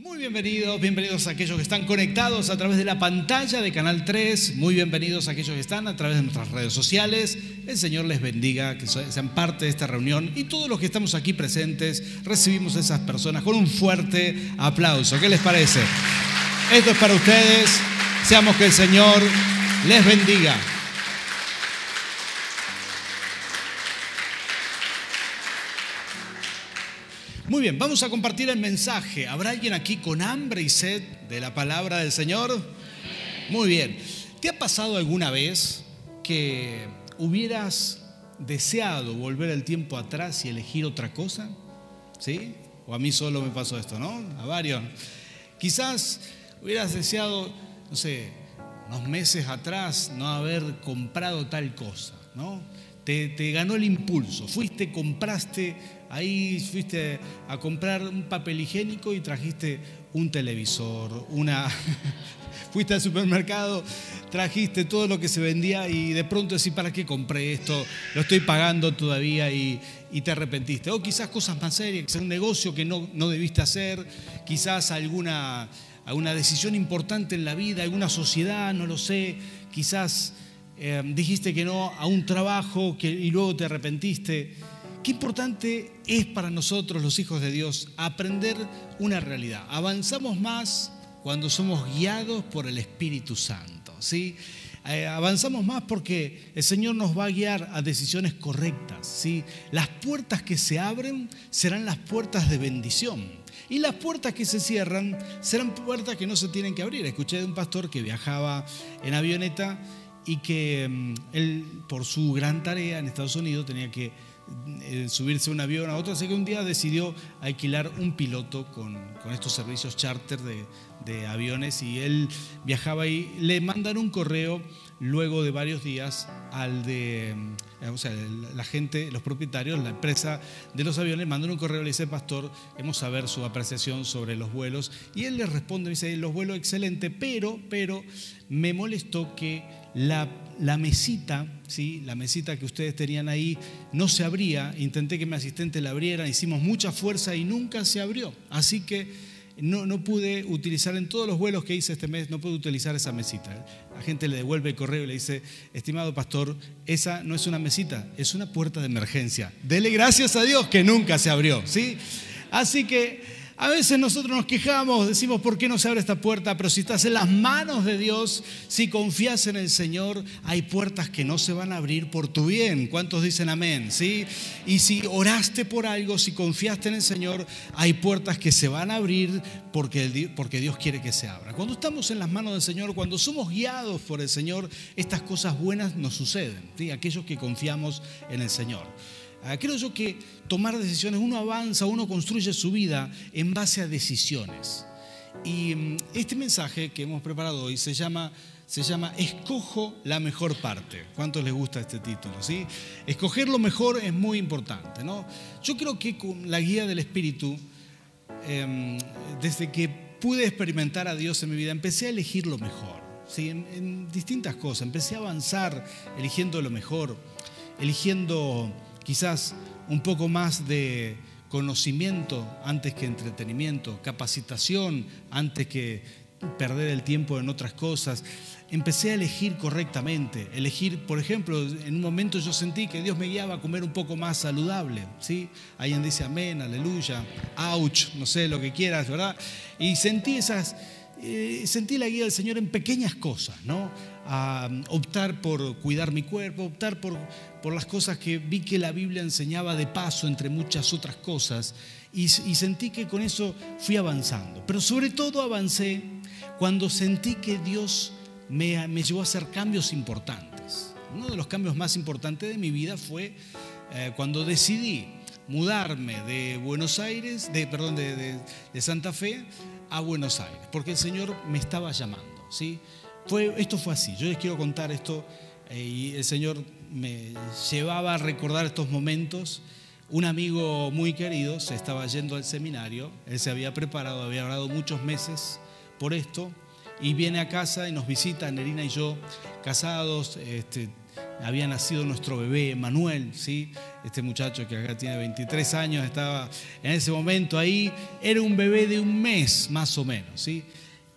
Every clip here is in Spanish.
Muy bienvenidos, bienvenidos a aquellos que están conectados a través de la pantalla de Canal 3, muy bienvenidos a aquellos que están a través de nuestras redes sociales. El Señor les bendiga, que sean parte de esta reunión y todos los que estamos aquí presentes recibimos a esas personas con un fuerte aplauso. ¿Qué les parece? Esto es para ustedes, seamos que el Señor les bendiga. Muy bien, vamos a compartir el mensaje. ¿Habrá alguien aquí con hambre y sed de la palabra del Señor? Muy bien. ¿Te ha pasado alguna vez que hubieras deseado volver el tiempo atrás y elegir otra cosa? ¿Sí? O a mí solo me pasó esto, ¿no? A varios. Quizás hubieras deseado, no sé, unos meses atrás no haber comprado tal cosa, ¿no? Te, ganó el impulso, fuiste, compraste Ahí fuiste a comprar un papel higiénico y trajiste un televisor, una... fuiste al supermercado, trajiste todo lo que se vendía y de pronto decís, ¿para qué compré esto? Lo estoy pagando todavía y, te arrepentiste. O quizás cosas más serias, quizás un negocio que no, no debiste hacer, quizás alguna, alguna decisión importante en la vida, alguna sociedad, no lo sé, quizás eh, dijiste que no a un trabajo y luego te arrepentiste. Qué importante es para nosotros, los hijos de Dios, aprender una realidad. Avanzamos más cuando somos guiados por el Espíritu Santo. ¿sí? Eh, avanzamos más porque el Señor nos va a guiar a decisiones correctas. ¿sí? Las puertas que se abren serán las puertas de bendición. Y las puertas que se cierran serán puertas que no se tienen que abrir. Escuché de un pastor que viajaba en avioneta y que mm, él, por su gran tarea en Estados Unidos, tenía que eh, subirse un avión a otro, así que un día decidió alquilar un piloto con, estos servicios charter de, de, aviones y él viajaba y le mandan un correo luego de varios días al de, eh, o sea, la gente, los propietarios, la empresa de los aviones, mandan un correo, le dice, pastor, queremos saber su apreciación sobre los vuelos y él le responde, dice, los vuelos excelente, pero, pero me molestó que la, la mesita, ¿sí? la mesita que ustedes tenían ahí, no se abría. Intenté que mi asistente la abriera, hicimos mucha fuerza y nunca se abrió. Así que no, no, pude utilizar en todos los vuelos que hice este mes, no pude utilizar esa mesita. La gente le devuelve el correo y le dice, estimado pastor, esa no es una mesita, es una puerta de emergencia. Dele gracias a Dios que nunca se abrió. ¿sí? Así que a veces nosotros nos quejamos, decimos, ¿por qué no se abre esta puerta? Pero si estás en las manos de Dios, si confías en el Señor, hay puertas que no se van a abrir por tu bien. ¿Cuántos dicen amén? ¿Sí? Y si oraste por algo, si confiaste en el Señor, hay puertas que se van a abrir porque, porque Dios quiere que se abra. Cuando estamos en las manos del Señor, cuando somos guiados por el Señor, estas cosas buenas nos suceden. ¿sí? Aquellos que confiamos en el Señor. Ah, creo yo que tomar decisiones, uno avanza, uno construye su vida en base a decisiones. Y mm, este mensaje que hemos preparado hoy se llama, se llama Escojo la mejor parte. ¿Cuántos les gusta este título? ¿sí? Escoger lo mejor es muy importante. ¿no? Yo creo que con la guía del Espíritu, em, desde que pude experimentar a Dios en mi vida, empecé a elegir lo mejor. ¿sí? en distintas cosas. Empecé a avanzar eligiendo lo mejor, eligiendo quizás un poco más de conocimiento antes que entretenimiento, capacitación antes que perder el tiempo en otras cosas. Empecé a elegir correctamente, elegir, por ejemplo, en un momento yo sentí que Dios me guiaba a comer un poco más saludable, ¿sí? Alguien dice amén, aleluya, ouch, no sé, lo que quieras, ¿verdad? Y sentí esas, eh, sentí la guía del Señor en pequeñas cosas, ¿no? A optar por cuidar mi cuerpo, optar por, por las cosas que vi que la Biblia enseñaba de paso, entre muchas otras cosas, y, sentí que con eso fui avanzando. Pero sobre todo avancé cuando sentí que Dios me, me llevó a hacer cambios importantes. Uno de los cambios más importantes de mi vida fue eh, cuando decidí mudarme de Buenos Aires, de, perdón, de, de, Santa Fe a Buenos Aires, porque el Señor me estaba llamando. ¿sí? Fue, esto fue así, yo les quiero contar esto eh, y el Señor me llevaba a recordar estos momentos. Un amigo muy querido se estaba yendo al seminario, él se había preparado, había orado muchos meses por esto, y viene a casa y nos visita, Nerina y yo, casados, este, había nacido nuestro bebé Manuel, ¿sí? Este muchacho que acá tiene 23 años estaba en ese momento ahí, era un bebé de un mes más o menos, ¿sí?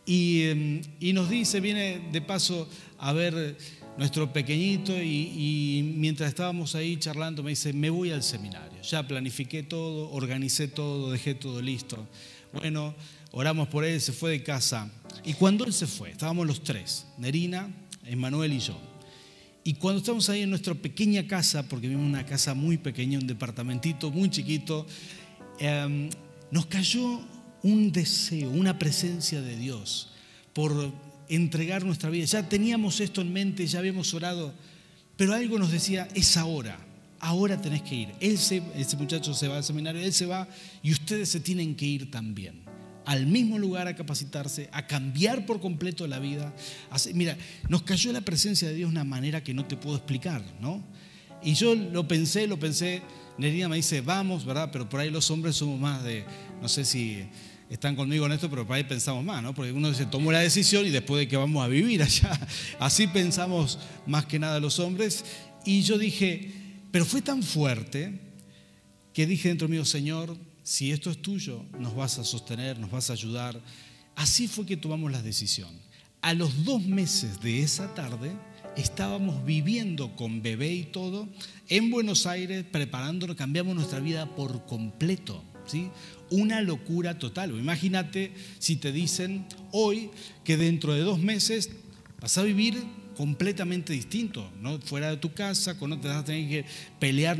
Y, em, y nos dice, viene de paso a ver nuestro pequeñito y, mientras estábamos ahí charlando me dice, me voy al seminario. Ya planifiqué todo, organicé todo, dejé todo listo. Bueno, oramos por él, se fue de casa. Y cuando él se fue, estábamos los tres, Nerina, Emanuel y yo. Y cuando estamos ahí en nuestra pequeña casa, porque vivimos una casa muy pequeña, un departamentito muy chiquito, em, nos cayó un deseo, una presencia de Dios por entregar nuestra vida. Ya teníamos esto en mente, ya habíamos orado, pero algo nos decía, es ahora, ahora tenés que ir. Él ese muchacho se va al seminario, él se va y ustedes se tienen que ir también al mismo lugar a capacitarse, a cambiar por completo la vida. Mira, nos cayó la presencia de Dios de una manera que no te puedo explicar, ¿no? Y yo lo pensé, lo pensé, Nerina me dice, vamos, ¿verdad? Pero por ahí los hombres somos más de, no sé si están conmigo en esto, pero por ahí pensamos más, ¿no? Porque uno se tomó la decisión y después de que vamos a vivir allá, así pensamos más que nada los hombres. Y yo dije, pero fue tan fuerte que dije dentro mío, Señor, si esto es tuyo, nos vas a sostener, nos vas a ayudar. Así fue que tomamos la decisión. A los dos meses de esa tarde, estábamos viviendo con bebé y todo en Buenos Aires, preparándonos, cambiamos nuestra vida por completo. Una locura total. Imagínate si te dicen hoy que dentro de dos meses vas a vivir completamente distinto, fuera de tu casa, no te vas a tener que pelear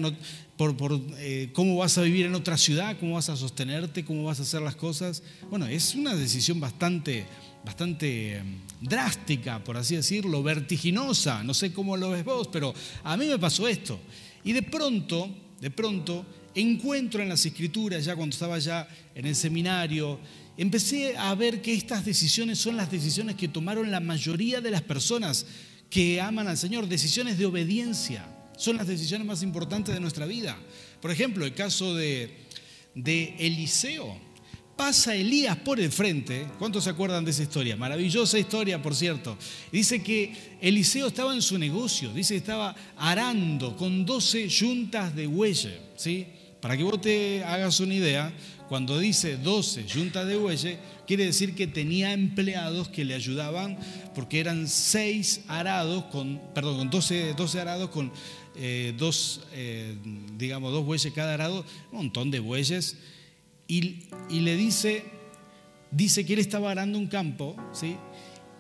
por, eh, cómo vas a vivir en otra ciudad, cómo vas a sostenerte, cómo vas a hacer las cosas. Bueno, es una decisión bastante, bastante em, drástica, por así decirlo, vertiginosa. No sé cómo lo ves vos, pero a mí me pasó esto. Y de pronto, de pronto, encuentro en las escrituras, ya cuando estaba ya en el seminario, empecé a ver que estas decisiones son las decisiones que tomaron la mayoría de las personas que aman al Señor, decisiones de obediencia, son las decisiones más importantes de nuestra vida. Por ejemplo, el caso de, de Eliseo. Pasa Elías por el frente. ¿Cuántos se acuerdan de esa historia? Maravillosa historia, por cierto. Dice que Eliseo estaba en su negocio, dice que estaba arando con 12 yuntas de bueyes, ¿sí? Para que vos te hagas una idea, cuando dice 12 juntas de bueyes, quiere decir que tenía empleados que le ayudaban, porque eran 6 arados, con, perdón, con 12, 12 arados con eh, dos, eh, digamos, dos bueyes cada arado, un montón de bueyes, y, y, le dice, dice que él estaba arando un campo, ¿sí?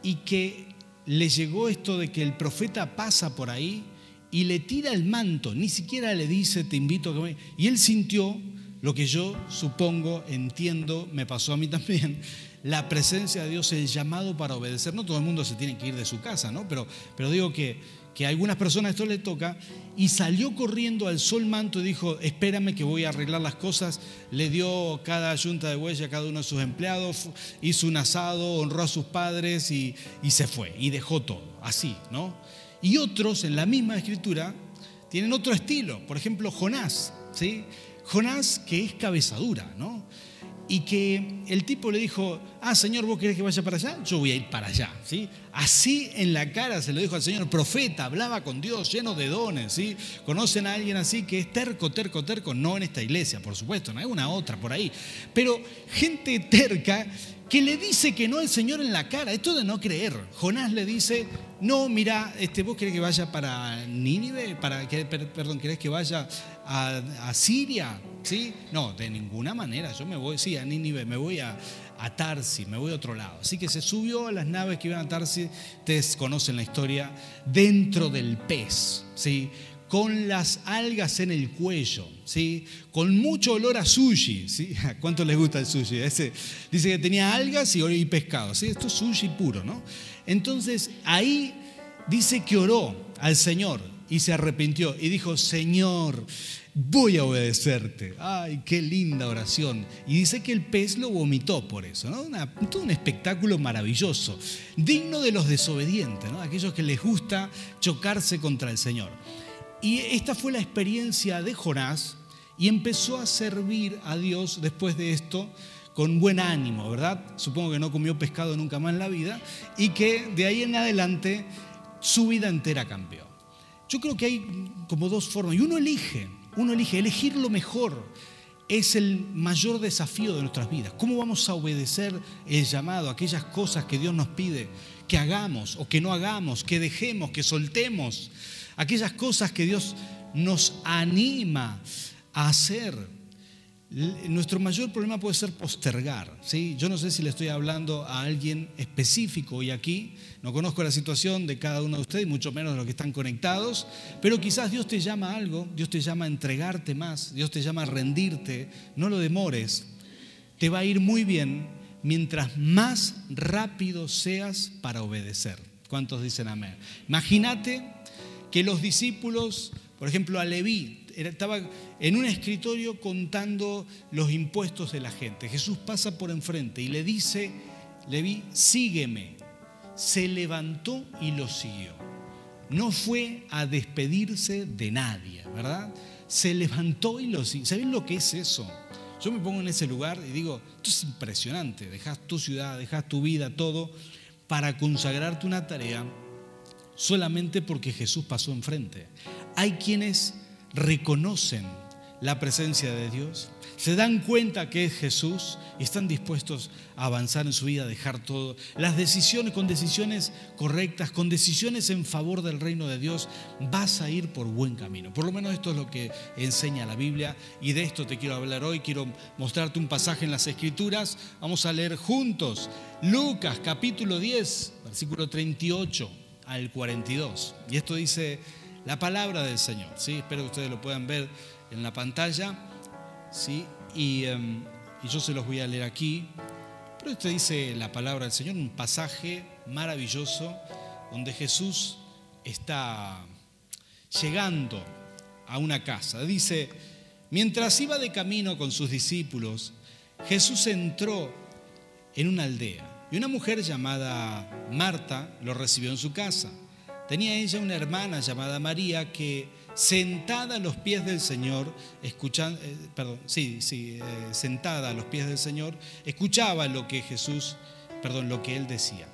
Y que le llegó esto de que el profeta pasa por ahí y le tira el manto, ni siquiera le dice, te invito a comer. Y él sintió lo que yo supongo, entiendo, me pasó a mí también, la presencia de Dios, el llamado para obedecer. No todo el mundo se tiene que ir de su casa, ¿no? Pero, pero digo que, que a algunas personas esto le toca y salió corriendo al sol manto y dijo, espérame que voy a arreglar las cosas. Le dio cada yunta de huella a cada uno de sus empleados, hizo un asado, honró a sus padres y, y se fue y dejó todo, así, ¿no? Y otros en la misma escritura tienen otro estilo. Por ejemplo, Jonás, ¿sí? Jonás que es cabezadura, ¿no? Y que el tipo le dijo, ah, Señor, ¿vos querés que vaya para allá? Yo voy a ir para allá, ¿sí? Así en la cara se lo dijo al Señor, profeta, hablaba con Dios, lleno de dones, ¿sí? ¿Conocen a alguien así que es terco, terco, terco? No en esta iglesia, por supuesto, no hay una otra por ahí. Pero gente terca que le dice que no el Señor en la cara. Esto de no creer. Jonás le dice, no, mira, este, vos querés que vaya para Nínive, para, perdón, querés que vaya a, Siria, ¿sí? No, de ninguna manera. Yo me voy, sí, a Nínive, me voy a, a Tarsi, me voy a otro lado. Así que se subió a las naves que iban a Tarsi, ustedes conocen la historia, dentro del pez, ¿sí? con las algas en el cuello, ¿sí? con mucho olor a sushi. ¿sí? ¿A cuánto les gusta el sushi? Ese, dice que tenía algas y, y pescado. ¿sí? Esto es sushi puro. ¿no? Entonces ahí dice que oró al Señor y se arrepintió y dijo, Señor, voy a obedecerte. Ay, qué linda oración. Y dice que el pez lo vomitó por eso, ¿no? todo un espectáculo maravilloso, digno de los desobedientes, ¿no? aquellos que les gusta chocarse contra el Señor. Y esta fue la experiencia de Jonás y empezó a servir a Dios después de esto con buen ánimo, ¿verdad? Supongo que no comió pescado nunca más en la vida y que de ahí en adelante su vida entera cambió. yo creo que hay como dos formas. Y uno elige, uno elige, elegir lo mejor es el mayor desafío de nuestras vidas. ¿Cómo vamos a obedecer el llamado, aquellas cosas que Dios nos pide que hagamos o que no hagamos, que dejemos, que soltemos? Aquellas cosas que Dios nos anima a hacer. Nuestro mayor problema puede ser postergar. ¿sí? Yo no sé si le estoy hablando a alguien específico hoy aquí, no conozco la situación de cada uno de ustedes, mucho menos de los que están conectados, pero quizás Dios te llama a algo, Dios te llama a entregarte más, Dios te llama a rendirte, no lo demores, te va a ir muy bien mientras más rápido seas para obedecer. ¿Cuántos dicen amén? Imagínate que los discípulos, por ejemplo, a Leví, estaba en un escritorio contando los impuestos de la gente. Jesús pasa por enfrente y le dice, Leví, sígueme. Se levantó y lo siguió. No fue a despedirse de nadie, ¿verdad? Se levantó y lo siguió. ¿Saben lo que es eso? Yo me pongo en ese lugar y digo, esto es impresionante. Dejas tu ciudad, dejas tu vida, todo, para consagrarte una tarea solamente porque Jesús pasó enfrente. Hay quienes reconocen la presencia de Dios, se dan cuenta que es Jesús y están dispuestos a avanzar en su vida, a dejar todo. Las decisiones, con decisiones correctas, con decisiones en favor del reino de Dios, vas a ir por buen camino. Por lo menos esto es lo que enseña la Biblia y de esto te quiero hablar hoy. Quiero mostrarte un pasaje en las Escrituras. Vamos a leer juntos Lucas capítulo 10, versículo 38 al 42. Y esto dice la palabra del Señor. ¿sí? Espero que ustedes lo puedan ver en la pantalla. ¿sí? Y, em, y yo se los voy a leer aquí. Pero esto dice la palabra del Señor, un pasaje maravilloso donde Jesús está llegando a una casa. Dice, mientras iba de camino con sus discípulos, Jesús entró en una aldea y una mujer llamada Marta lo recibió en su casa. Tenía ella una hermana llamada María que sentada a los pies del Señor, escuchando, eh, perdón, sí, sí, eh, sentada a los pies del Señor, escuchaba lo que Jesús, perdón, lo que él decía.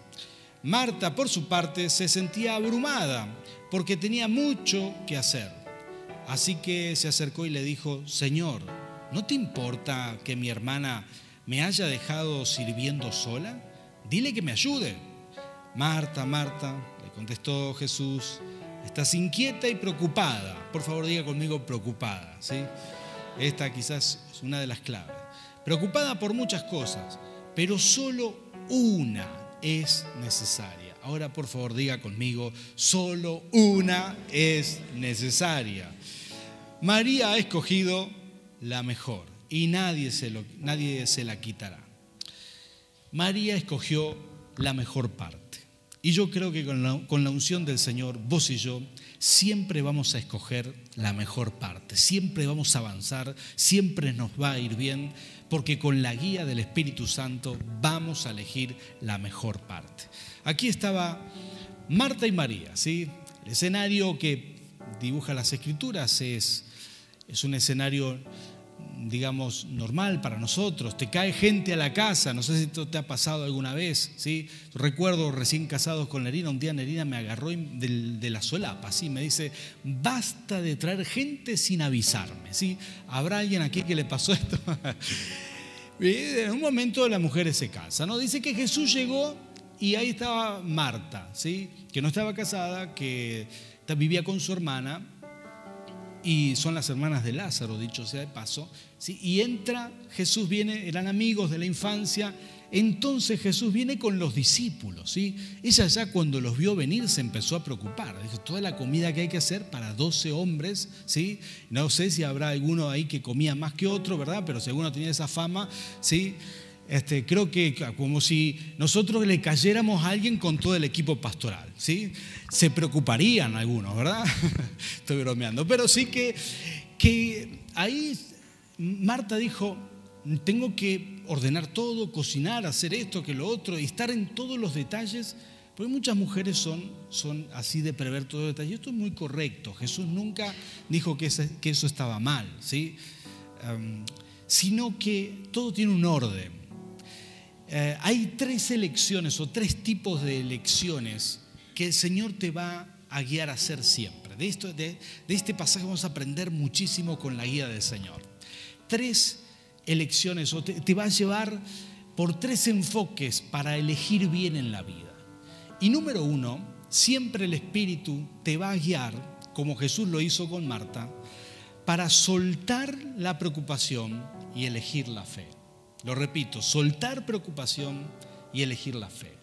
Marta, por su parte, se sentía abrumada porque tenía mucho que hacer. Así que se acercó y le dijo, Señor, ¿no te importa que mi hermana me haya dejado sirviendo sola? Dile que me ayude. Marta, Marta, Contestó Jesús, estás inquieta y preocupada. Por favor, diga conmigo preocupada. ¿sí? Esta quizás es una de las claves. Preocupada por muchas cosas, pero solo una es necesaria. Ahora, por favor, diga conmigo, solo una es necesaria. María ha escogido la mejor y nadie se, lo, nadie se la quitará. María escogió la mejor parte. Y yo creo que con la, unción del Señor, vos y yo, siempre vamos a escoger la mejor parte, siempre vamos a avanzar, siempre nos va a ir bien, porque con la guía del Espíritu Santo vamos a elegir la mejor parte. Aquí estaba Marta y María, ¿sí? El escenario que dibuja las escrituras es, es un escenario digamos, normal para nosotros. Te cae gente a la casa, no sé si esto te ha pasado alguna vez, ¿sí? Recuerdo recién casados con Nerina, un día Nerina me agarró de, la solapa, ¿sí? Me dice, basta de traer gente sin avisarme, ¿sí? ¿Habrá alguien aquí que le pasó esto? en un momento la mujer se casa, ¿no? Dice que Jesús llegó y ahí estaba Marta, ¿sí? Que no estaba casada, que vivía con su hermana, y son las hermanas de Lázaro, dicho sea de paso, ¿sí? y entra, Jesús viene, eran amigos de la infancia, entonces Jesús viene con los discípulos, ¿sí? Ella ya cuando los vio venir se empezó a preocupar, dijo, toda la comida que hay que hacer para 12 hombres, ¿sí? No sé si habrá alguno ahí que comía más que otro, ¿verdad? Pero si alguno tenía esa fama, ¿sí? Este, creo que como si nosotros le cayéramos a alguien con todo el equipo pastoral, ¿sí? Se preocuparían algunos, ¿verdad? Estoy bromeando, pero sí que, que ahí Marta dijo, tengo que ordenar todo, cocinar, hacer esto, que lo otro, y estar en todos los detalles, porque muchas mujeres son, son así de prever todos los detalles. Esto es muy correcto, Jesús nunca dijo que, que eso estaba mal, ¿sí? sino que todo tiene un orden. Eh, hay tres elecciones o tres tipos de elecciones que el Señor te va a guiar a hacer siempre. De, este pasaje vamos a aprender muchísimo con la guía del Señor. Tres elecciones, o te, te va a llevar por tres enfoques para elegir bien en la vida. Y número uno, siempre el Espíritu te va a guiar, como Jesús lo hizo con Marta, para soltar la preocupación y elegir la fe. Lo repito, soltar preocupación y elegir la fe.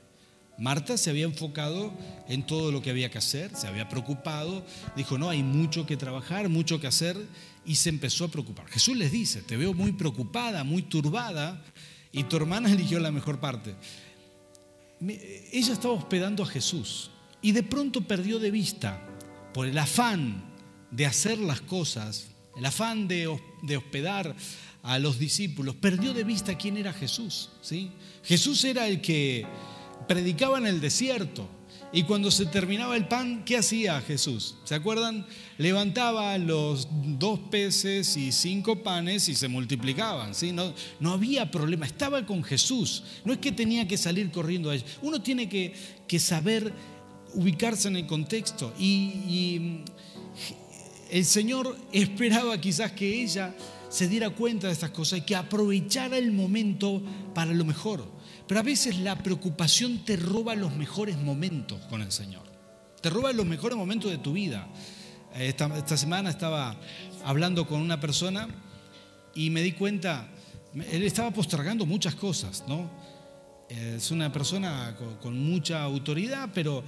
Marta se había enfocado en todo lo que había que hacer, se había preocupado, dijo, no, hay mucho que trabajar, mucho que hacer, y se empezó a preocupar. Jesús les dice, te veo muy preocupada, muy turbada, y tu hermana eligió la mejor parte. Ella estaba hospedando a Jesús y de pronto perdió de vista, por el afán de hacer las cosas, el afán de, hospedar a los discípulos, perdió de vista quién era Jesús. ¿sí? Jesús era el que predicaba en el desierto. Y cuando se terminaba el pan, ¿qué hacía Jesús? ¿Se acuerdan? Levantaba los dos peces y cinco panes y se multiplicaban. ¿sí? No, no había problema, estaba con Jesús. No es que tenía que salir corriendo a Uno tiene que, que saber ubicarse en el contexto. Y, y el Señor esperaba quizás que ella se diera cuenta de estas cosas y que aprovechara el momento para lo mejor. Pero a veces la preocupación te roba los mejores momentos con el Señor. Te roba los mejores momentos de tu vida. Esta, semana estaba hablando con una persona y me di cuenta, él estaba postergando muchas cosas, ¿no? Es una persona con mucha autoridad, pero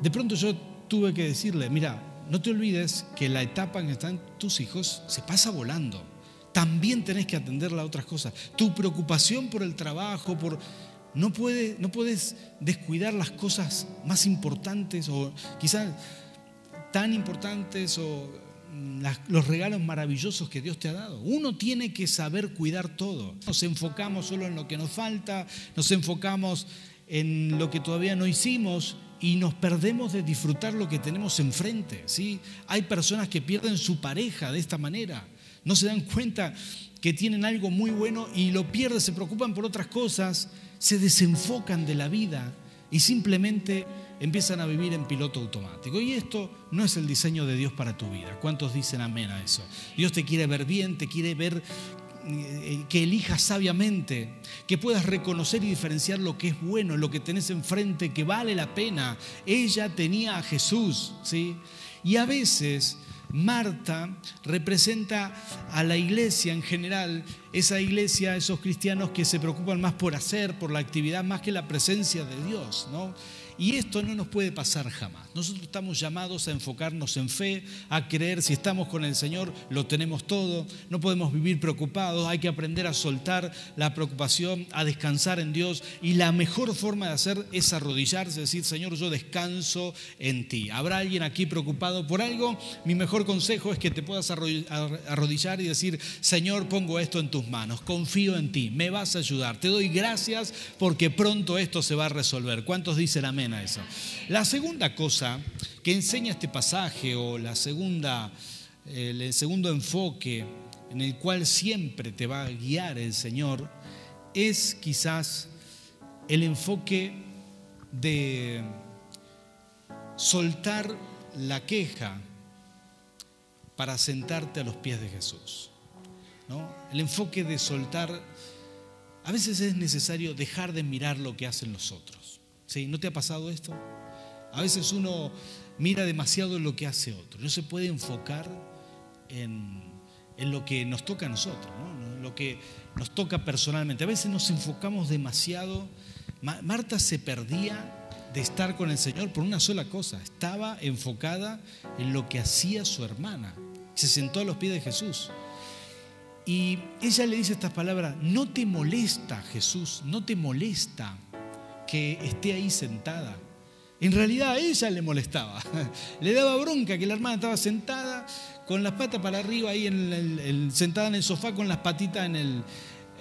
de pronto yo tuve que decirle, mira, no te olvides que la etapa en que están tus hijos se pasa volando también tenés que atender las otras cosas. Tu preocupación por el trabajo, por... No puedes descuidar las cosas más importantes o quizás tan importantes o mm, los regalos maravillosos que Dios te ha dado. Uno tiene que saber cuidar todo. Nos enfocamos solo en lo que nos falta, nos enfocamos en lo que todavía no hicimos y nos perdemos de disfrutar lo que tenemos enfrente. ¿sí? Hay personas que pierden su pareja de esta manera no se dan cuenta que tienen algo muy bueno y lo pierden, se preocupan por otras cosas, se desenfocan de la vida y simplemente empiezan a vivir en piloto automático. Y esto no es el diseño de Dios para tu vida. ¿Cuántos dicen amén a eso? Dios te quiere ver bien, te quiere ver que elijas sabiamente, que puedas reconocer y diferenciar lo que es bueno, lo que tenés enfrente, que vale la pena. Ella tenía a Jesús, ¿sí? Y a veces Marta representa a la iglesia en general, esa iglesia, esos cristianos que se preocupan más por hacer, por la actividad, más que la presencia de Dios, ¿no? Y esto no nos puede pasar jamás. Nosotros estamos llamados a enfocarnos en fe, a creer si estamos con el Señor, lo tenemos todo, no podemos vivir preocupados, hay que aprender a soltar la preocupación, a descansar en Dios y la mejor forma de hacer es arrodillarse, decir, Señor, yo descanso en ti. ¿Habrá alguien aquí preocupado por algo? Mi mejor consejo es que te puedas arrodillar y decir, Señor, pongo esto en tus manos, confío en ti, me vas a ayudar, te doy gracias porque pronto esto se va a resolver. ¿Cuántos dicen amén? A eso. La segunda cosa que enseña este pasaje o la segunda, el segundo enfoque en el cual siempre te va a guiar el Señor es quizás el enfoque de soltar la queja para sentarte a los pies de Jesús. ¿no? El enfoque de soltar, a veces es necesario dejar de mirar lo que hacen los otros. ¿Sí? ¿No te ha pasado esto? A veces uno mira demasiado lo que hace otro. No se puede enfocar en, lo que nos toca a nosotros, ¿no? lo que nos toca personalmente. A veces nos enfocamos demasiado. Marta se perdía de estar con el Señor por una sola cosa. Estaba enfocada en lo que hacía su hermana. Se sentó a los pies de Jesús. Y ella le dice estas palabras, no te molesta Jesús, no te molesta que esté ahí sentada. En realidad a ella le molestaba, le daba bronca que la hermana estaba sentada con las patas para arriba ahí en el, sentada en el sofá con las patitas en el,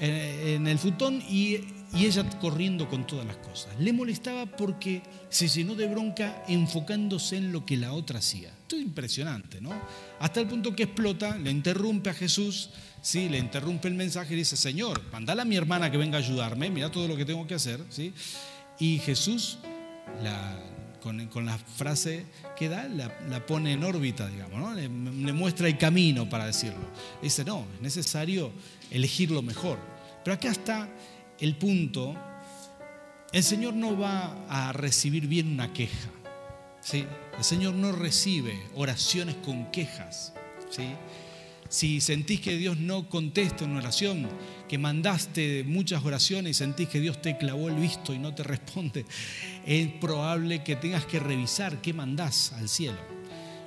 en el futón y, y ella corriendo con todas las cosas. Le molestaba porque se llenó de bronca enfocándose en lo que la otra hacía. Esto es impresionante, ¿no? Hasta el punto que explota, le interrumpe a Jesús, ¿sí? le interrumpe el mensaje y dice, Señor, mandale a mi hermana que venga a ayudarme, mira todo lo que tengo que hacer, ¿sí? Y Jesús, con, la frase que da, la, pone en órbita, digamos, ¿no? le, le, muestra el camino para decirlo. Dice, no, es necesario elegir lo mejor. Pero acá está el punto, el Señor no va a recibir bien una queja. ¿sí? El Señor no recibe oraciones con quejas. ¿sí? Si sentís que Dios no contesta una oración, mandaste muchas oraciones y sentís que Dios te clavó el visto y no te responde, es probable que tengas que revisar qué mandás al cielo.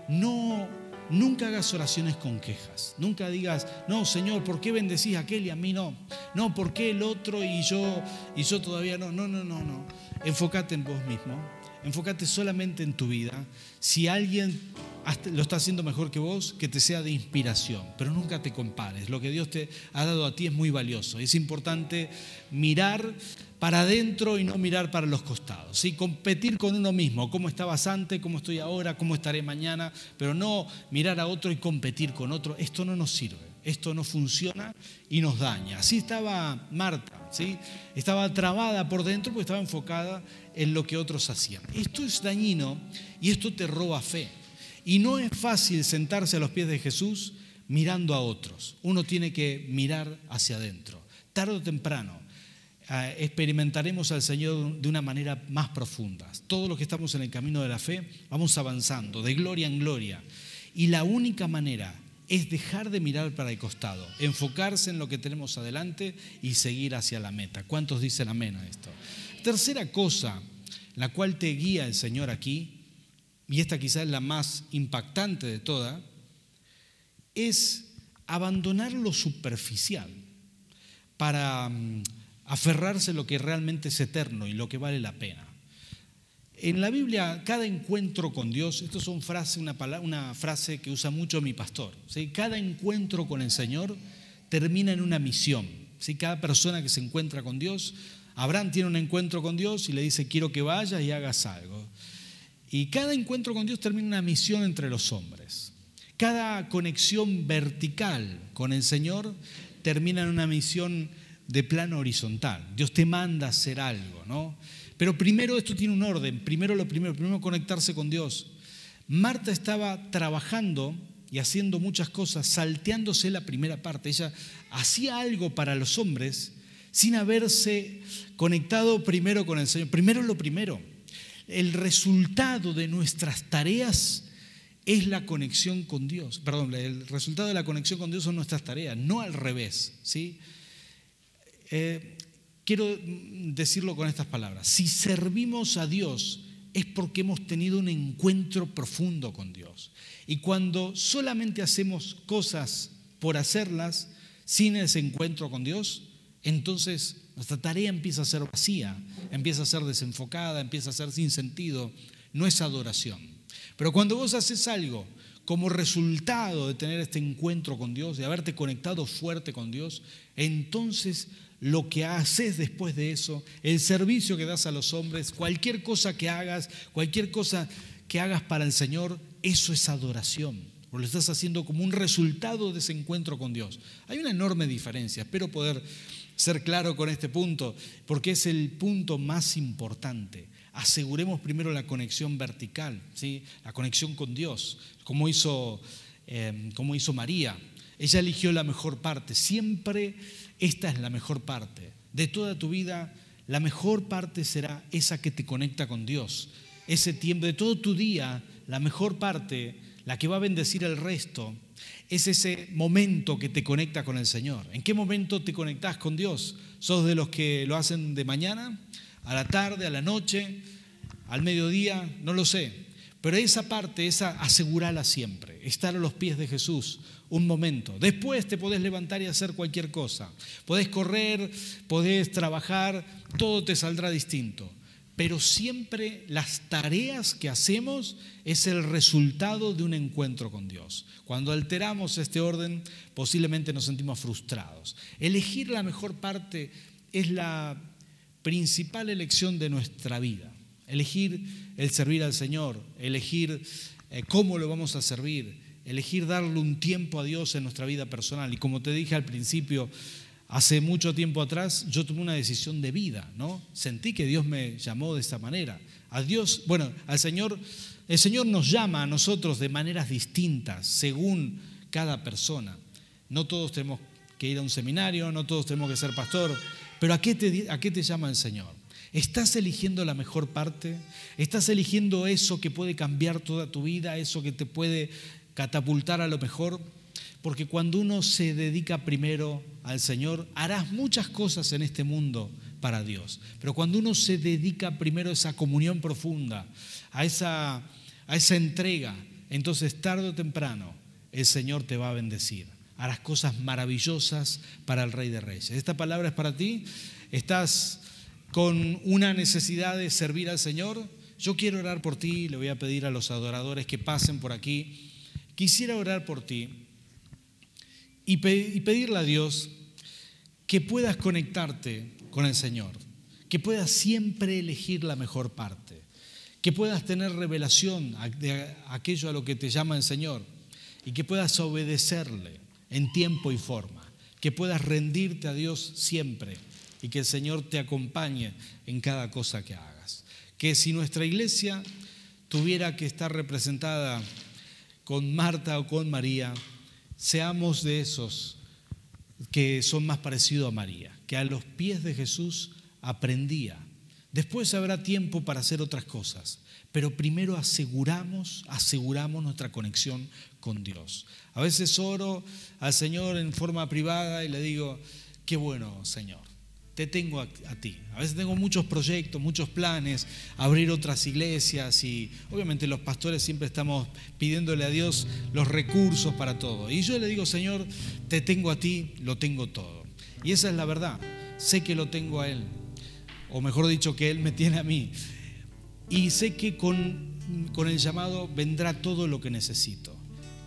No, nunca hagas oraciones con quejas. Nunca digas, no, Señor, ¿por qué bendecís a aquel y a mí no? No, ¿por qué el otro y yo y yo todavía no? No, no, no, no. Enfócate en vos mismo. Enfócate solamente en tu vida. Si alguien lo está haciendo mejor que vos, que te sea de inspiración, pero nunca te compares. Lo que Dios te ha dado a ti es muy valioso. Es importante mirar para adentro y no mirar para los costados. ¿sí? Competir con uno mismo, cómo estabas antes, cómo estoy ahora, cómo estaré mañana, pero no mirar a otro y competir con otro. Esto no nos sirve, esto no funciona y nos daña. Así estaba Marta, ¿sí? estaba trabada por dentro porque estaba enfocada en lo que otros hacían. Esto es dañino y esto te roba fe. Y no es fácil sentarse a los pies de Jesús mirando a otros. Uno tiene que mirar hacia adentro. Tarde o temprano eh, experimentaremos al Señor de una manera más profunda. Todos los que estamos en el camino de la fe vamos avanzando de gloria en gloria. Y la única manera es dejar de mirar para el costado, enfocarse en lo que tenemos adelante y seguir hacia la meta. ¿Cuántos dicen amén a esto? Tercera cosa, la cual te guía el Señor aquí, y esta quizás es la más impactante de toda, es abandonar lo superficial para mm, aferrarse a lo que realmente es eterno y lo que vale la pena. En la Biblia, cada encuentro con Dios, esto es una frase, una, una frase que usa mucho mi pastor, cada encuentro con el Señor termina en una misión. ¿sí? Cada persona que se encuentra con Dios, Abraham tiene un encuentro con Dios y le dice, quiero que vayas y hagas algo. Y cada encuentro con Dios termina una misión entre los hombres. Cada conexión vertical con el Señor termina en una misión de plano horizontal. Dios te manda a hacer algo, ¿no? Pero primero esto tiene un orden. Primero lo primero, primero conectarse con Dios. Marta estaba trabajando y haciendo muchas cosas, salteándose la primera parte. Ella hacía algo para los hombres sin haberse conectado primero con el Señor. Primero lo primero el resultado de nuestras tareas es la conexión con Dios. Perdón, el resultado de la conexión con Dios son nuestras tareas, no al revés. ¿sí? Eh, quiero decirlo con estas palabras. Si servimos a Dios es porque hemos tenido un encuentro profundo con Dios. Y cuando solamente hacemos cosas por hacerlas sin ese encuentro con Dios, entonces nuestra tarea empieza a ser vacía, empieza a ser desenfocada, empieza a ser sin sentido. No es adoración. Pero cuando vos haces algo como resultado de tener este encuentro con Dios, de haberte conectado fuerte con Dios, entonces lo que haces después de eso, el servicio que das a los hombres, cualquier cosa que hagas, cualquier cosa que hagas para el Señor, eso es adoración. O lo estás haciendo como un resultado de ese encuentro con Dios. Hay una enorme diferencia. Espero poder ser claro con este punto, porque es el punto más importante. Aseguremos primero la conexión vertical, ¿sí? la conexión con Dios, como hizo, eh, como hizo María. Ella eligió la mejor parte. Siempre esta es la mejor parte. De toda tu vida, la mejor parte será esa que te conecta con Dios. Ese tiempo, de todo tu día, la mejor parte, la que va a bendecir el resto, es ese momento que te conecta con el Señor. ¿En qué momento te conectas con Dios? ¿Sos de los que lo hacen de mañana, a la tarde, a la noche, al mediodía? No lo sé. Pero esa parte, esa asegurala siempre, estar a los pies de Jesús un momento. Después te podés levantar y hacer cualquier cosa. Podés correr, podés trabajar, todo te saldrá distinto pero siempre las tareas que hacemos es el resultado de un encuentro con Dios. Cuando alteramos este orden, posiblemente nos sentimos frustrados. Elegir la mejor parte es la principal elección de nuestra vida. Elegir el servir al Señor, elegir eh, cómo lo vamos a servir, elegir darle un tiempo a Dios en nuestra vida personal. Y como te dije al principio, Hace mucho tiempo atrás yo tomé una decisión de vida, ¿no? Sentí que Dios me llamó de esta manera. A Dios, bueno, al Señor, el Señor nos llama a nosotros de maneras distintas según cada persona. No todos tenemos que ir a un seminario, no todos tenemos que ser pastor, pero ¿a qué te, a qué te llama el Señor? ¿Estás eligiendo la mejor parte? ¿Estás eligiendo eso que puede cambiar toda tu vida, eso que te puede catapultar a lo mejor? Porque cuando uno se dedica primero al Señor, harás muchas cosas en este mundo para Dios. Pero cuando uno se dedica primero a esa comunión profunda, a esa, a esa entrega, entonces tarde o temprano el Señor te va a bendecir. Harás cosas maravillosas para el Rey de Reyes. Esta palabra es para ti. Estás con una necesidad de servir al Señor. Yo quiero orar por ti. Le voy a pedir a los adoradores que pasen por aquí. Quisiera orar por ti y, pedirle a Dios que puedas conectarte con el Señor, que puedas siempre elegir la mejor parte, que puedas tener revelación de aquello a lo que te llama el Señor y que puedas obedecerle en tiempo y forma, que puedas rendirte a Dios siempre y que el Señor te acompañe en cada cosa que hagas. Que si nuestra iglesia tuviera que estar representada con Marta o con María, seamos de esos que son más parecidos a María, que a los pies de Jesús aprendía. Después habrá tiempo para hacer otras cosas, pero primero aseguramos, aseguramos nuestra conexión con Dios. A veces oro al Señor en forma privada y le digo, qué bueno, Señor, te tengo a, ti. A veces tengo muchos proyectos, muchos planes, abrir otras iglesias y obviamente los pastores siempre estamos pidiéndole a Dios los recursos para todo. Y yo le digo, Señor, te tengo a ti, lo tengo todo. Y esa es la verdad. Sé que lo tengo a Él, o mejor dicho, que Él me tiene a mí. Y sé que con, con el llamado vendrá todo lo que necesito.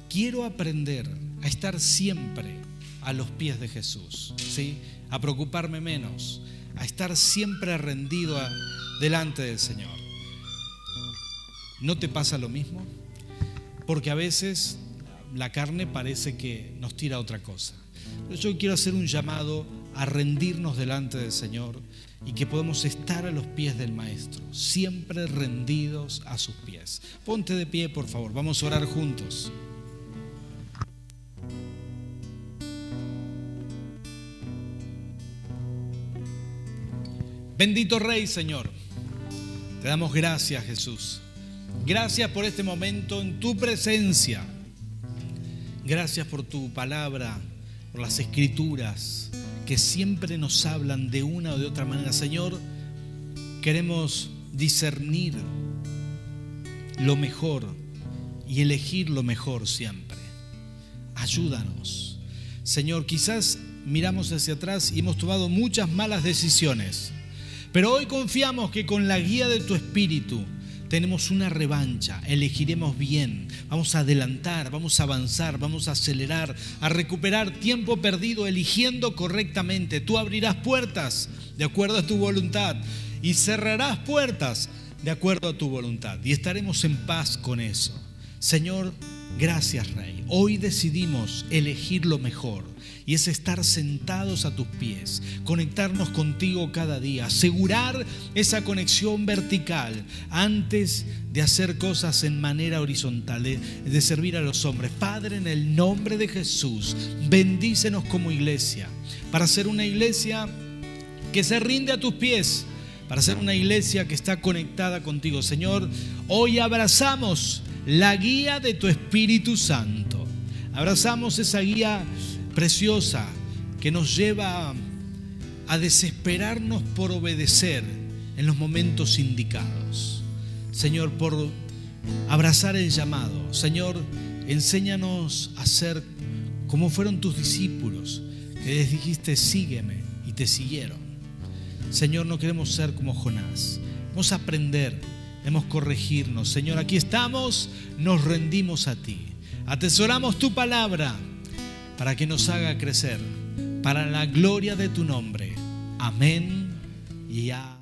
Quiero aprender a estar siempre a los pies de Jesús, ¿sí? a preocuparme menos, a estar siempre rendido delante del Señor. ¿No te pasa lo mismo? Porque a veces la carne parece que nos tira otra cosa. yo quiero hacer un llamado a rendirnos delante del Señor y que podemos estar a los pies del Maestro, siempre rendidos a sus pies. Ponte de pie, por favor, vamos a orar juntos. Bendito Rey, Señor. Te damos gracias, Jesús. Gracias por este momento en tu presencia. Gracias por tu palabra, por las escrituras que siempre nos hablan de una o de otra manera. Señor, queremos discernir lo mejor y elegir lo mejor siempre. Ayúdanos. Señor, quizás miramos hacia atrás y hemos tomado muchas malas decisiones pero hoy confiamos que con la guía de tu espíritu tenemos una revancha, elegiremos bien, vamos a adelantar, vamos a avanzar, vamos a acelerar, a recuperar tiempo perdido eligiendo correctamente. Tú abrirás puertas de acuerdo a tu voluntad y cerrarás puertas de acuerdo a tu voluntad y estaremos en paz con eso. Señor, gracias Rey. Hoy decidimos elegir lo mejor y es estar sentados a tus pies, conectarnos contigo cada día, asegurar esa conexión vertical antes de hacer cosas en manera horizontal, de, servir a los hombres. Padre, en el nombre de Jesús, bendícenos como iglesia, para ser una iglesia que se rinde a tus pies, para ser una iglesia que está conectada contigo. Señor, hoy abrazamos la guía de tu Espíritu Santo. Abrazamos esa guía preciosa que nos lleva a desesperarnos por obedecer en los momentos indicados. Señor, por abrazar el llamado. Señor, enséñanos a ser como fueron tus discípulos, que les dijiste, sígueme, y te siguieron. Señor, no queremos ser como Jonás. Vamos a aprender, debemos corregirnos. Señor, aquí estamos, nos rendimos a ti. Atesoramos tu palabra para que nos haga crecer, para la gloria de tu nombre. Amén y amén.